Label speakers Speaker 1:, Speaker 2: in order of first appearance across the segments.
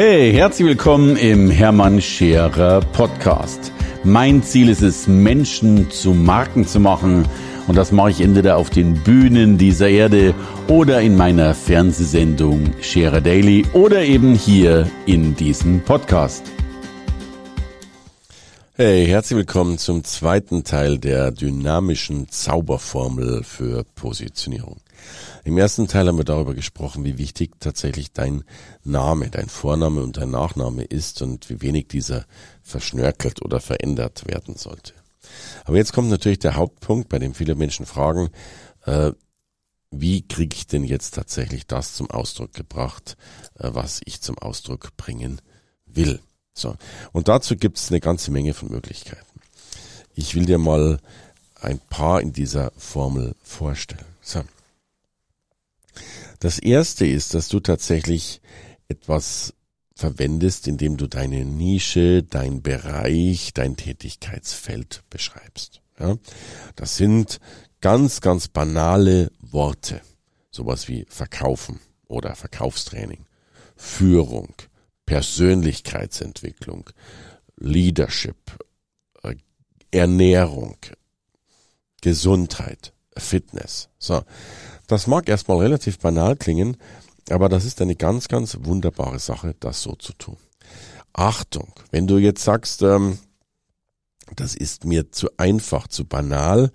Speaker 1: Hey, herzlich willkommen im Hermann Scherer Podcast. Mein Ziel ist es, Menschen zu Marken zu machen. Und das mache ich entweder auf den Bühnen dieser Erde oder in meiner Fernsehsendung Scherer Daily oder eben hier in diesem Podcast.
Speaker 2: Hey, herzlich willkommen zum zweiten Teil der dynamischen Zauberformel für Positionierung. Im ersten Teil haben wir darüber gesprochen, wie wichtig tatsächlich dein Name, dein Vorname und dein Nachname ist und wie wenig dieser verschnörkelt oder verändert werden sollte. Aber jetzt kommt natürlich der Hauptpunkt, bei dem viele Menschen fragen, äh, wie kriege ich denn jetzt tatsächlich das zum Ausdruck gebracht, äh, was ich zum Ausdruck bringen will. So. Und dazu gibt es eine ganze Menge von Möglichkeiten. Ich will dir mal ein paar in dieser Formel vorstellen. So. Das erste ist, dass du tatsächlich etwas verwendest, indem du deine Nische, dein Bereich, dein Tätigkeitsfeld beschreibst. Ja? Das sind ganz, ganz banale Worte. Sowas wie verkaufen oder Verkaufstraining, Führung, Persönlichkeitsentwicklung, Leadership, äh, Ernährung, Gesundheit, Fitness. So. Das mag erstmal relativ banal klingen, aber das ist eine ganz, ganz wunderbare Sache, das so zu tun. Achtung, wenn du jetzt sagst, ähm, das ist mir zu einfach, zu banal,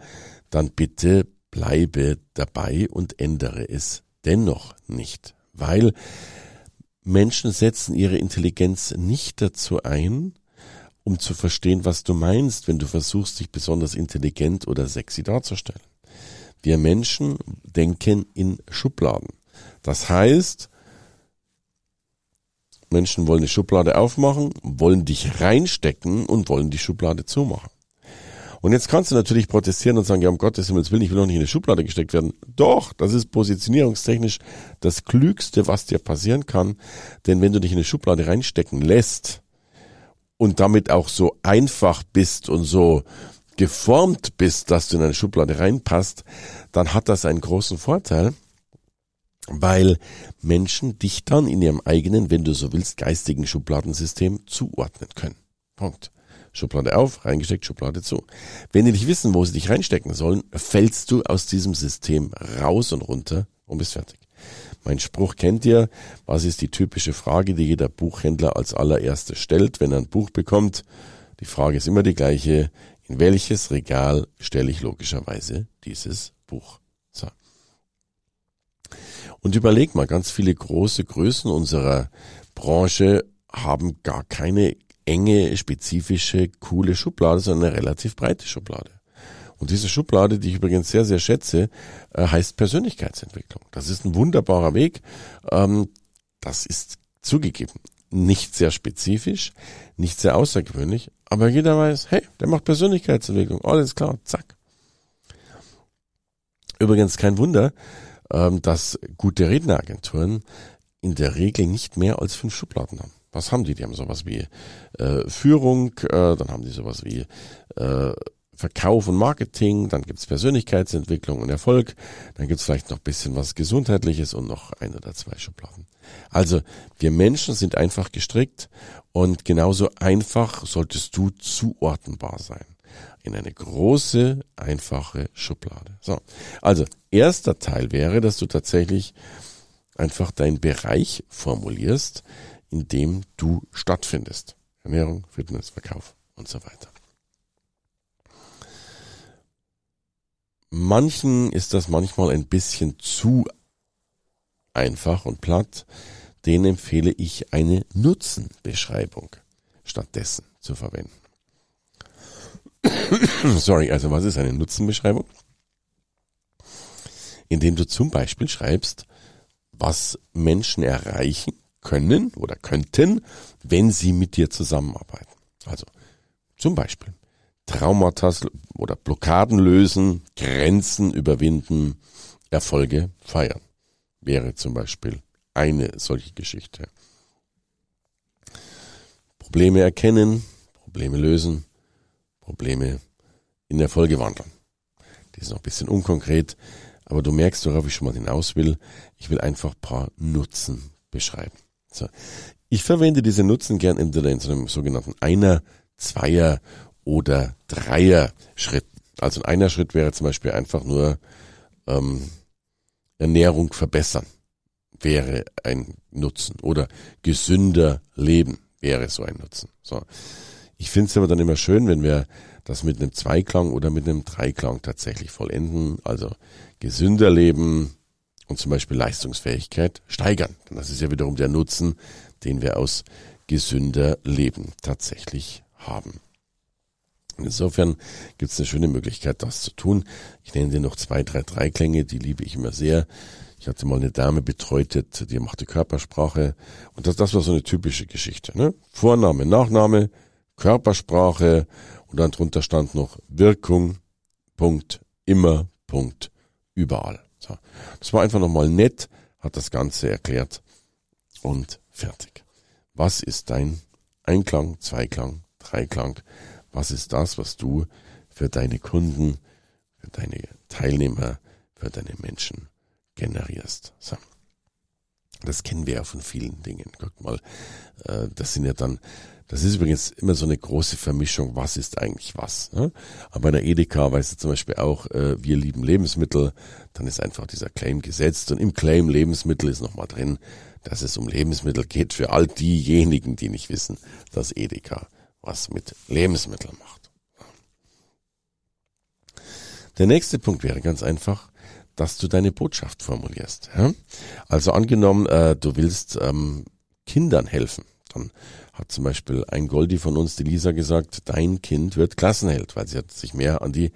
Speaker 2: dann bitte bleibe dabei und ändere es dennoch nicht, weil Menschen setzen ihre Intelligenz nicht dazu ein, um zu verstehen, was du meinst, wenn du versuchst, dich besonders intelligent oder sexy darzustellen. Wir Menschen denken in Schubladen. Das heißt, Menschen wollen die Schublade aufmachen, wollen dich reinstecken und wollen die Schublade zumachen. Und jetzt kannst du natürlich protestieren und sagen, ja, um Gottes Himmels Willen, ich will doch nicht in eine Schublade gesteckt werden. Doch, das ist positionierungstechnisch das Klügste, was dir passieren kann. Denn wenn du dich in eine Schublade reinstecken lässt und damit auch so einfach bist und so geformt bist, dass du in eine Schublade reinpasst, dann hat das einen großen Vorteil, weil Menschen dich dann in ihrem eigenen, wenn du so willst, geistigen Schubladensystem zuordnen können. Punkt. Schublade auf, reingesteckt, Schublade zu. Wenn die nicht wissen, wo sie dich reinstecken sollen, fällst du aus diesem System raus und runter und bist fertig. Mein Spruch kennt ihr. Was ist die typische Frage, die jeder Buchhändler als allererstes stellt, wenn er ein Buch bekommt? Die Frage ist immer die gleiche. In welches Regal stelle ich logischerweise dieses Buch? So. Und überleg mal, ganz viele große Größen unserer Branche haben gar keine enge, spezifische, coole Schublade, sondern eine relativ breite Schublade. Und diese Schublade, die ich übrigens sehr, sehr schätze, äh, heißt Persönlichkeitsentwicklung. Das ist ein wunderbarer Weg. Ähm, das ist zugegeben nicht sehr spezifisch, nicht sehr außergewöhnlich, aber jeder weiß, hey, der macht Persönlichkeitsentwicklung, alles klar, zack. Übrigens kein Wunder, ähm, dass gute Redneragenturen in der Regel nicht mehr als fünf Schubladen haben. Was haben die? Die haben sowas wie äh, Führung, äh, dann haben die sowas wie äh, Verkauf und Marketing, dann gibt's Persönlichkeitsentwicklung und Erfolg, dann gibt's vielleicht noch bisschen was Gesundheitliches und noch ein oder zwei Schubladen. Also wir Menschen sind einfach gestrickt und genauso einfach solltest du zuordnenbar sein in eine große, einfache Schublade. So. Also, erster Teil wäre, dass du tatsächlich einfach deinen Bereich formulierst, in dem du stattfindest. Ernährung, Fitness, Verkauf und so weiter. Manchen ist das manchmal ein bisschen zu einfach und platt. Den empfehle ich eine Nutzenbeschreibung stattdessen zu verwenden. Sorry, also was ist eine Nutzenbeschreibung? Indem du zum Beispiel schreibst, was Menschen erreichen können oder könnten, wenn sie mit dir zusammenarbeiten. Also zum Beispiel Traumata oder Blockaden lösen, Grenzen überwinden, Erfolge feiern. Wäre zum Beispiel eine solche Geschichte. Probleme erkennen, Probleme lösen, Probleme in Erfolge wandeln. Die ist noch ein bisschen unkonkret, aber du merkst, worauf ich schon mal hinaus will. Ich will einfach ein paar Nutzen beschreiben. So. Ich verwende diese Nutzen gern entweder in so einem sogenannten Einer, Zweier oder Dreier Schritt. Also ein einer Schritt wäre zum Beispiel einfach nur ähm, Ernährung verbessern, wäre ein Nutzen. Oder gesünder leben wäre so ein Nutzen. So. Ich finde es aber dann immer schön, wenn wir das mit einem Zweiklang oder mit einem Dreiklang tatsächlich vollenden. Also gesünder leben und zum Beispiel Leistungsfähigkeit steigern. Denn das ist ja wiederum der Nutzen, den wir aus gesünder Leben tatsächlich haben. Insofern gibt es eine schöne Möglichkeit, das zu tun. Ich nenne dir noch zwei, drei Dreiklänge, die liebe ich immer sehr. Ich hatte mal eine Dame betreut, die machte Körpersprache. Und das, das war so eine typische Geschichte. Ne? Vorname, Nachname, Körpersprache und dann drunter stand noch Wirkung, Punkt, immer, Punkt, überall. So. Das war einfach nochmal nett, hat das Ganze erklärt und fertig. Was ist dein Einklang, Zweiklang, Dreiklang? Was ist das, was du für deine Kunden, für deine Teilnehmer, für deine Menschen generierst? So. Das kennen wir ja von vielen Dingen. Guck mal, äh, das sind ja dann, das ist übrigens immer so eine große Vermischung, was ist eigentlich was. Ne? Aber bei der Edeka weißt du zum Beispiel auch, äh, wir lieben Lebensmittel, dann ist einfach dieser Claim gesetzt und im Claim Lebensmittel ist nochmal drin, dass es um Lebensmittel geht für all diejenigen, die nicht wissen, dass Edeka was mit Lebensmitteln macht. Der nächste Punkt wäre ganz einfach, dass du deine Botschaft formulierst. Also angenommen, äh, du willst ähm, Kindern helfen, dann hat zum Beispiel ein Goldi von uns, die Lisa, gesagt, dein Kind wird Klassenheld, weil sie hat sich mehr an die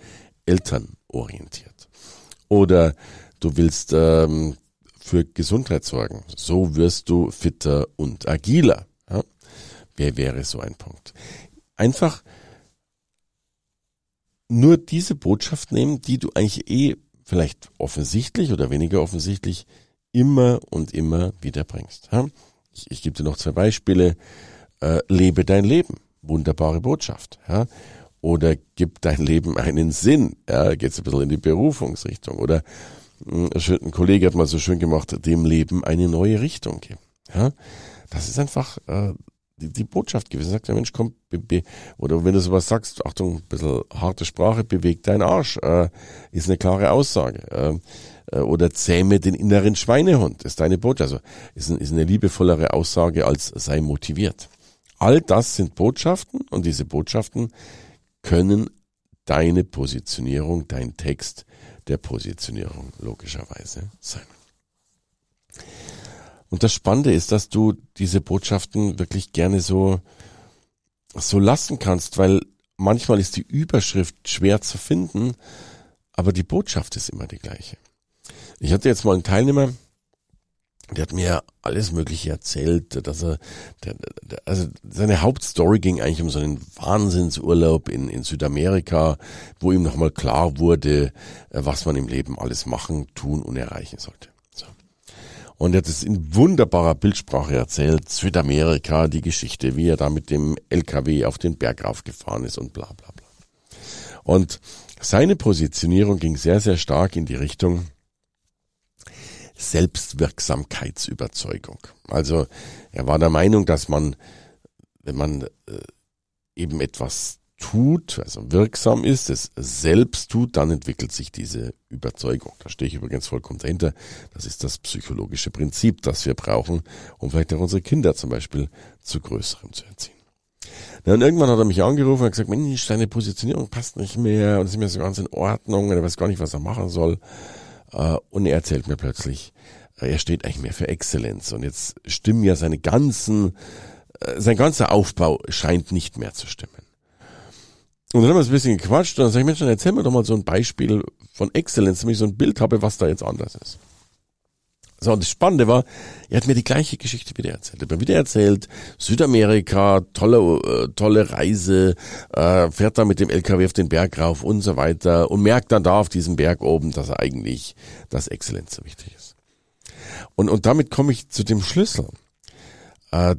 Speaker 2: Eltern orientiert. Oder du willst ähm, für Gesundheit sorgen, so wirst du fitter und agiler. Wer wäre so ein Punkt? Einfach nur diese Botschaft nehmen, die du eigentlich eh vielleicht offensichtlich oder weniger offensichtlich immer und immer wieder bringst. Ich, ich gebe dir noch zwei Beispiele. Äh, lebe dein Leben. Wunderbare Botschaft. Oder gib dein Leben einen Sinn. Ja, geht ein bisschen in die Berufungsrichtung. Oder hm, ein Kollege hat mal so schön gemacht, dem Leben eine neue Richtung geben. Das ist einfach äh, die, die Botschaft gewesen. Sagt der Mensch, komm, be, be, oder wenn du sowas sagst, Achtung, ein bisschen harte Sprache, beweg deinen Arsch, äh, ist eine klare Aussage. Äh, äh, oder zähme den inneren Schweinehund, ist deine Botschaft. Also ist, ist eine liebevollere Aussage als sei motiviert. All das sind Botschaften und diese Botschaften können deine Positionierung, dein Text der Positionierung logischerweise sein. Und das Spannende ist, dass du diese Botschaften wirklich gerne so, so lassen kannst, weil manchmal ist die Überschrift schwer zu finden, aber die Botschaft ist immer die gleiche. Ich hatte jetzt mal einen Teilnehmer, der hat mir alles Mögliche erzählt, dass er, der, der, also seine Hauptstory ging eigentlich um so einen Wahnsinnsurlaub in, in Südamerika, wo ihm nochmal klar wurde, äh, was man im Leben alles machen, tun und erreichen sollte. Und er hat es in wunderbarer Bildsprache erzählt, Südamerika, die Geschichte, wie er da mit dem LKW auf den Berg raufgefahren ist und bla bla bla. Und seine Positionierung ging sehr, sehr stark in die Richtung, Selbstwirksamkeitsüberzeugung. Also er war der Meinung, dass man, wenn man äh, eben etwas tut, also wirksam ist, es selbst tut, dann entwickelt sich diese Überzeugung. Da stehe ich übrigens vollkommen dahinter. Das ist das psychologische Prinzip, das wir brauchen, um vielleicht auch unsere Kinder zum Beispiel zu Größerem zu erziehen. Ja, und irgendwann hat er mich angerufen und gesagt, Mensch, deine Positionierung passt nicht mehr und ist mir so ganz in Ordnung und er weiß gar nicht, was er machen soll. Äh, und er erzählt mir plötzlich, äh, er steht eigentlich mehr für Exzellenz. Und jetzt stimmen ja seine ganzen, äh, sein ganzer Aufbau scheint nicht mehr zu stimmen. Und dann haben wir ein bisschen gequatscht und dann sage ich, Mensch, dann erzähl mir doch mal so ein Beispiel von Exzellenz, damit ich so ein Bild habe, was da jetzt anders ist. So, und das Spannende war, er hat mir die gleiche Geschichte wieder erzählt. Er hat mir wieder erzählt, Südamerika, tolle, äh, tolle Reise, äh, fährt da mit dem LKW auf den Berg rauf und so weiter und merkt dann da auf diesem Berg oben, dass er eigentlich, dass Exzellenz so wichtig ist. Und, und damit komme ich zu dem Schlüssel. Äh,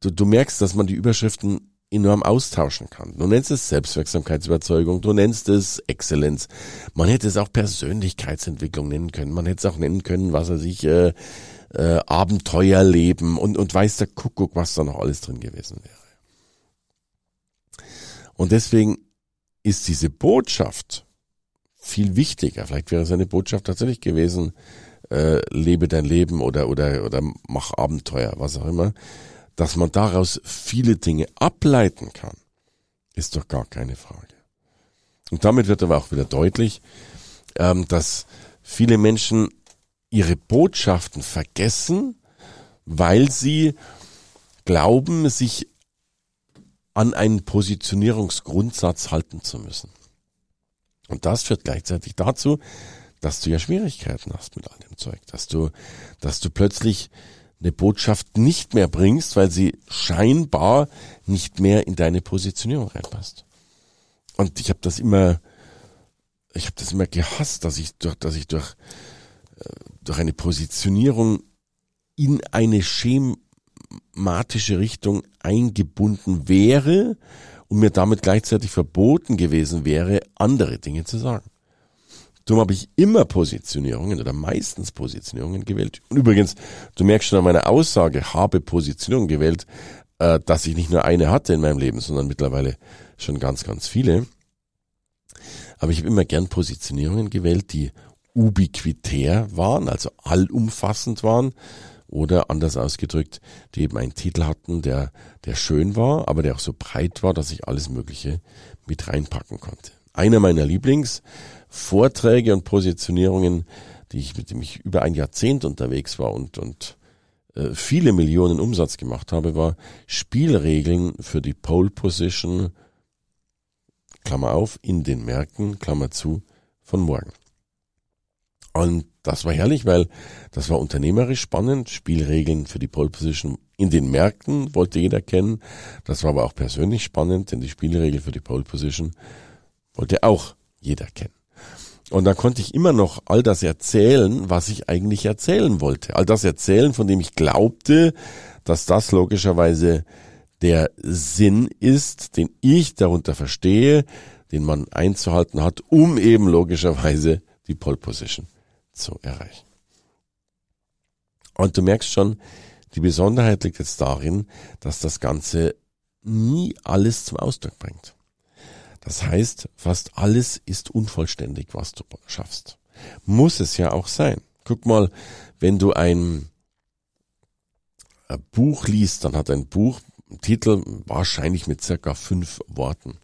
Speaker 2: du, du merkst, dass man die Überschriften enorm austauschen kann. Du nennst es Selbstwirksamkeitsüberzeugung, du nennst es Exzellenz. Man hätte es auch Persönlichkeitsentwicklung nennen können. Man hätte es auch nennen können, was er sich, äh, äh, Abenteuerleben und, und weiß der Kuckuck, was da noch alles drin gewesen wäre. Und deswegen ist diese Botschaft viel wichtiger. Vielleicht wäre seine Botschaft tatsächlich gewesen, äh, lebe dein Leben oder, oder, oder mach Abenteuer, was auch immer. Dass man daraus viele Dinge ableiten kann, ist doch gar keine Frage. Und damit wird aber auch wieder deutlich, ähm, dass viele Menschen ihre Botschaften vergessen, weil sie glauben, sich an einen Positionierungsgrundsatz halten zu müssen. Und das führt gleichzeitig dazu, dass du ja Schwierigkeiten hast mit all dem Zeug, dass du, dass du plötzlich eine Botschaft nicht mehr bringst, weil sie scheinbar nicht mehr in deine Positionierung reinpasst. Und ich habe das immer, ich habe das immer gehasst, dass ich durch, dass ich durch, äh, durch eine Positionierung in eine schematische Richtung eingebunden wäre und mir damit gleichzeitig verboten gewesen wäre, andere Dinge zu sagen. Darum habe ich immer Positionierungen oder meistens Positionierungen gewählt. Und übrigens, du merkst schon an meiner Aussage, habe Positionierung gewählt, äh, dass ich nicht nur eine hatte in meinem Leben, sondern mittlerweile schon ganz, ganz viele. Aber ich habe immer gern Positionierungen gewählt, die ubiquitär waren, also allumfassend waren, oder anders ausgedrückt, die eben einen Titel hatten, der, der schön war, aber der auch so breit war, dass ich alles Mögliche mit reinpacken konnte. Einer meiner Lieblingsvorträge und Positionierungen, die ich, mit dem ich über ein Jahrzehnt unterwegs war und, und äh, viele Millionen Umsatz gemacht habe, war Spielregeln für die Pole Position, Klammer auf, in den Märkten, Klammer zu, von morgen. Und das war herrlich, weil das war unternehmerisch spannend. Spielregeln für die Pole Position in den Märkten wollte jeder kennen. Das war aber auch persönlich spannend, denn die Spielregeln für die Pole Position wollte auch jeder kennen. Und da konnte ich immer noch all das erzählen, was ich eigentlich erzählen wollte. All das erzählen, von dem ich glaubte, dass das logischerweise der Sinn ist, den ich darunter verstehe, den man einzuhalten hat, um eben logischerweise die Pole Position zu erreichen. Und du merkst schon, die Besonderheit liegt jetzt darin, dass das Ganze nie alles zum Ausdruck bringt. Das heißt, fast alles ist unvollständig, was du schaffst. Muss es ja auch sein. Guck mal, wenn du ein Buch liest, dann hat ein Buch einen Titel wahrscheinlich mit circa fünf Worten.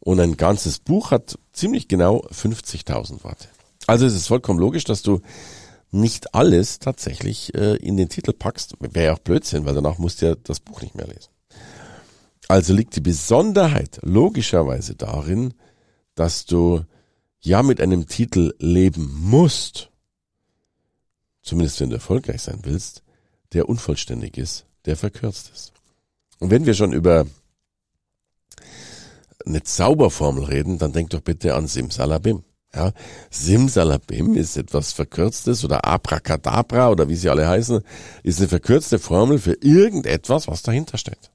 Speaker 2: Und ein ganzes Buch hat ziemlich genau 50.000 Worte. Also ist es vollkommen logisch, dass du nicht alles tatsächlich äh, in den Titel packst. Wäre ja auch Blödsinn, weil danach musst du ja das Buch nicht mehr lesen. Also liegt die Besonderheit logischerweise darin, dass du ja mit einem Titel leben musst, zumindest wenn du erfolgreich sein willst, der unvollständig ist, der verkürzt ist. Und wenn wir schon über eine Zauberformel reden, dann denk doch bitte an Simsalabim. Ja, Simsalabim ist etwas Verkürztes oder Abracadabra oder wie sie alle heißen, ist eine verkürzte Formel für irgendetwas, was dahinter steht.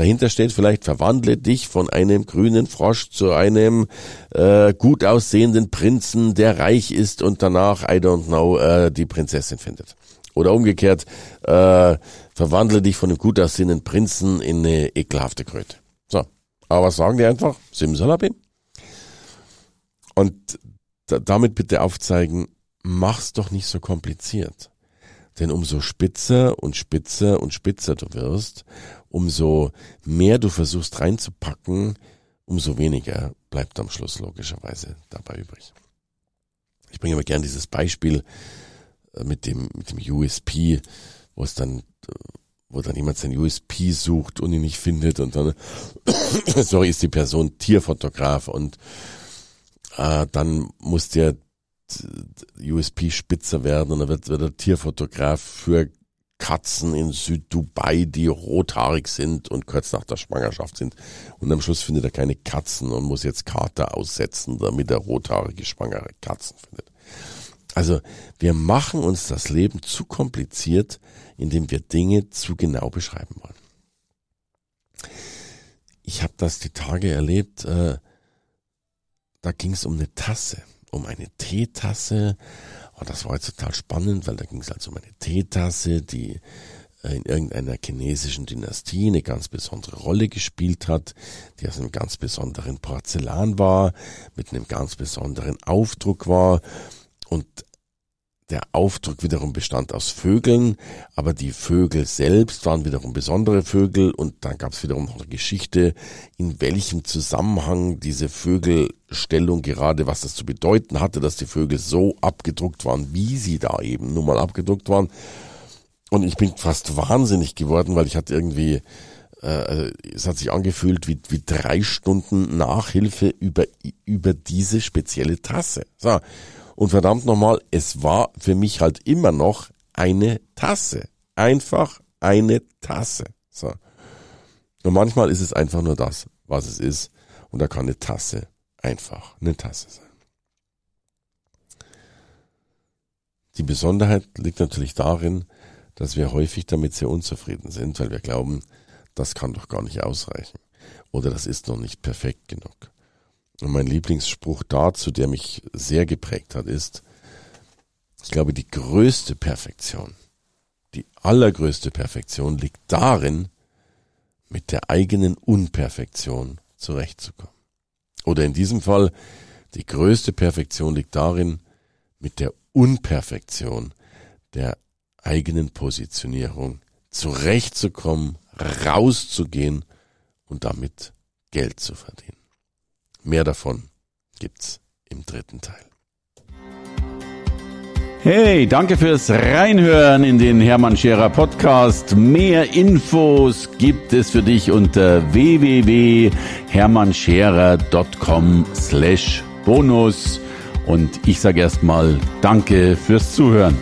Speaker 2: Dahinter steht vielleicht, verwandle dich von einem grünen Frosch zu einem äh, gut aussehenden Prinzen, der reich ist und danach, I don't know, äh, die Prinzessin findet. Oder umgekehrt, äh, verwandle dich von einem gut aussehenden Prinzen in eine ekelhafte Kröte. So, aber was sagen die einfach? Simsalabim. Und damit bitte aufzeigen, mach's doch nicht so kompliziert. Denn umso spitzer und spitzer und spitzer du wirst, umso mehr du versuchst reinzupacken, umso weniger bleibt am Schluss logischerweise dabei übrig. Ich bringe immer gern dieses Beispiel äh, mit dem, mit dem USP, wo es dann, wo dann jemand sein USP sucht und ihn nicht findet und dann, sorry, ist die Person Tierfotograf und äh, dann muss der USP spitzer werden und dann wird, wird er Tierfotograf für Katzen in Süddubai, die rothaarig sind und kurz nach der Schwangerschaft sind. Und am Schluss findet er keine Katzen und muss jetzt Kater aussetzen, damit er rothaarige schwangere Katzen findet. Also wir machen uns das Leben zu kompliziert, indem wir Dinge zu genau beschreiben wollen. Ich habe das die Tage erlebt, äh, da ging es um eine Tasse, um eine Teetasse. Und das war jetzt total spannend, weil da ging es also um eine Teetasse, die äh, in irgendeiner chinesischen Dynastie eine ganz besondere Rolle gespielt hat, die aus einem ganz besonderen Porzellan war, mit einem ganz besonderen Aufdruck war. Und der Aufdruck wiederum bestand aus Vögeln, aber die Vögel selbst waren wiederum besondere Vögel und dann gab es wiederum noch eine Geschichte, in welchem Zusammenhang diese Vögelstellung gerade, was das zu bedeuten hatte, dass die Vögel so abgedruckt waren, wie sie da eben nun mal abgedruckt waren. Und ich bin fast wahnsinnig geworden, weil ich hatte irgendwie, äh, es hat sich angefühlt wie, wie drei Stunden Nachhilfe über, über diese spezielle Tasse. So. Und verdammt nochmal, es war für mich halt immer noch eine Tasse. Einfach eine Tasse. So. Und manchmal ist es einfach nur das, was es ist. Und da kann eine Tasse einfach eine Tasse sein. Die Besonderheit liegt natürlich darin, dass wir häufig damit sehr unzufrieden sind, weil wir glauben, das kann doch gar nicht ausreichen. Oder das ist noch nicht perfekt genug. Und mein Lieblingsspruch dazu, der mich sehr geprägt hat, ist, ich glaube, die größte Perfektion, die allergrößte Perfektion liegt darin, mit der eigenen Unperfektion zurechtzukommen. Oder in diesem Fall, die größte Perfektion liegt darin, mit der Unperfektion der eigenen Positionierung zurechtzukommen, rauszugehen und damit Geld zu verdienen. Mehr davon gibt's im dritten Teil.
Speaker 1: Hey, danke fürs Reinhören in den Hermann Scherer Podcast. Mehr Infos gibt es für dich unter www.hermannscherer.com slash bonus. Und ich sage erstmal Danke fürs Zuhören.